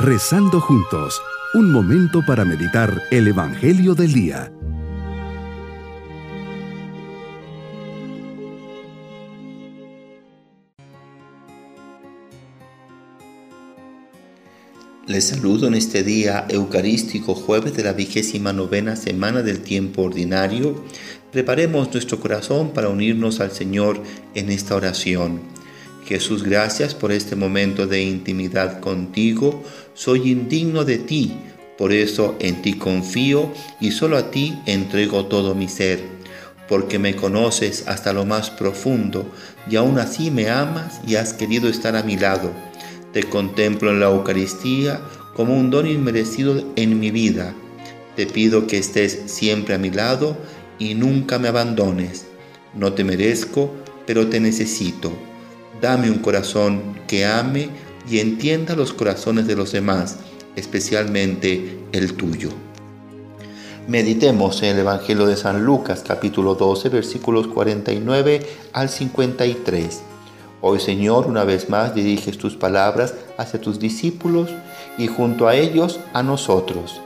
Rezando juntos, un momento para meditar el Evangelio del Día. Les saludo en este día eucarístico, jueves de la vigésima novena semana del tiempo ordinario. Preparemos nuestro corazón para unirnos al Señor en esta oración. Jesús, gracias por este momento de intimidad contigo. Soy indigno de ti, por eso en ti confío y solo a ti entrego todo mi ser, porque me conoces hasta lo más profundo y aún así me amas y has querido estar a mi lado. Te contemplo en la Eucaristía como un don inmerecido en mi vida. Te pido que estés siempre a mi lado y nunca me abandones. No te merezco, pero te necesito. Dame un corazón que ame y entienda los corazones de los demás, especialmente el tuyo. Meditemos en el Evangelio de San Lucas capítulo 12 versículos 49 al 53. Hoy Señor, una vez más diriges tus palabras hacia tus discípulos y junto a ellos a nosotros.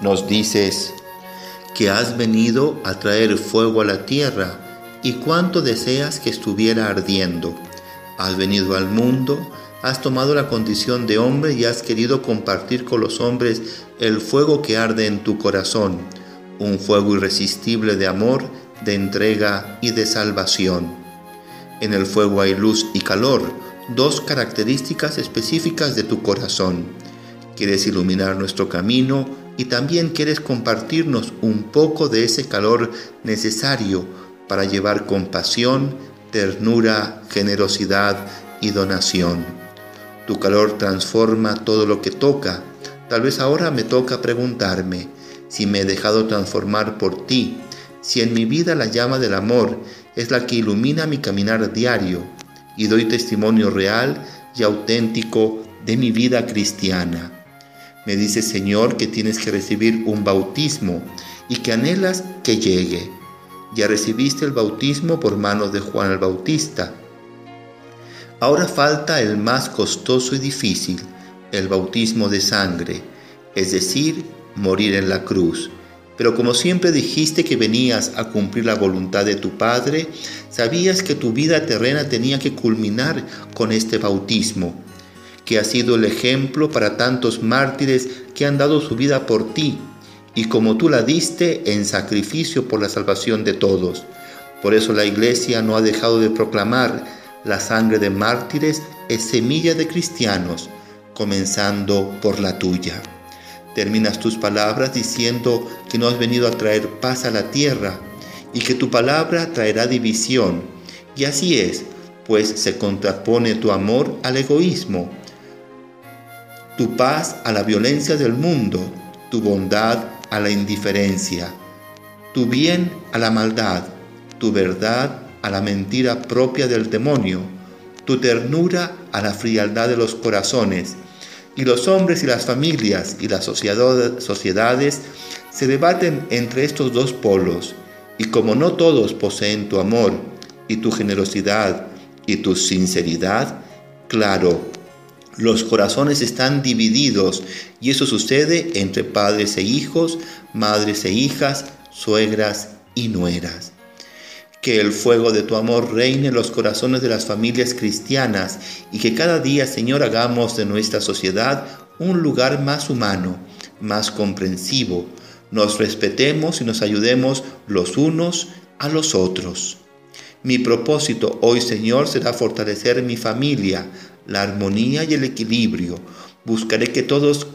Nos dices que has venido a traer fuego a la tierra y cuánto deseas que estuviera ardiendo Has venido al mundo, has tomado la condición de hombre y has querido compartir con los hombres el fuego que arde en tu corazón, un fuego irresistible de amor, de entrega y de salvación. En el fuego hay luz y calor, dos características específicas de tu corazón. Quieres iluminar nuestro camino y también quieres compartirnos un poco de ese calor necesario para llevar compasión, ternura, generosidad y donación. Tu calor transforma todo lo que toca. Tal vez ahora me toca preguntarme si me he dejado transformar por ti, si en mi vida la llama del amor es la que ilumina mi caminar diario y doy testimonio real y auténtico de mi vida cristiana. Me dice Señor que tienes que recibir un bautismo y que anhelas que llegue ya recibiste el bautismo por manos de Juan el Bautista. Ahora falta el más costoso y difícil, el bautismo de sangre, es decir, morir en la cruz. Pero como siempre dijiste que venías a cumplir la voluntad de tu Padre, sabías que tu vida terrena tenía que culminar con este bautismo, que ha sido el ejemplo para tantos mártires que han dado su vida por ti y como tú la diste en sacrificio por la salvación de todos. Por eso la iglesia no ha dejado de proclamar la sangre de mártires es semilla de cristianos, comenzando por la tuya. Terminas tus palabras diciendo que no has venido a traer paz a la tierra y que tu palabra traerá división. Y así es, pues se contrapone tu amor al egoísmo, tu paz a la violencia del mundo, tu bondad a la indiferencia, tu bien a la maldad, tu verdad a la mentira propia del demonio, tu ternura a la frialdad de los corazones. Y los hombres y las familias y las sociedades se debaten entre estos dos polos. Y como no todos poseen tu amor y tu generosidad y tu sinceridad, claro, los corazones están divididos y eso sucede entre padres e hijos, madres e hijas, suegras y nueras. Que el fuego de tu amor reine en los corazones de las familias cristianas y que cada día, Señor, hagamos de nuestra sociedad un lugar más humano, más comprensivo. Nos respetemos y nos ayudemos los unos a los otros. Mi propósito hoy, Señor, será fortalecer mi familia, la armonía y el equilibrio. Buscaré que todos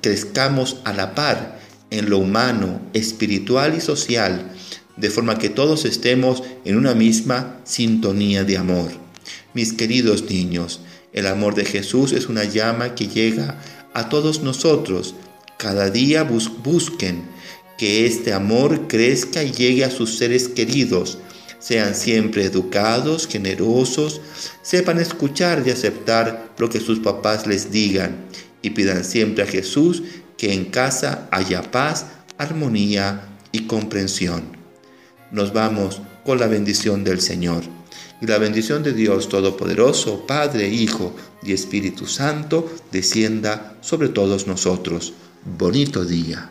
crezcamos a la par en lo humano, espiritual y social, de forma que todos estemos en una misma sintonía de amor. Mis queridos niños, el amor de Jesús es una llama que llega a todos nosotros. Cada día busquen que este amor crezca y llegue a sus seres queridos sean siempre educados, generosos, sepan escuchar y aceptar lo que sus papás les digan y pidan siempre a Jesús que en casa haya paz, armonía y comprensión. Nos vamos con la bendición del Señor. y la bendición de Dios Todopoderoso, Padre, Hijo y Espíritu Santo, descienda sobre todos nosotros. Bonito día.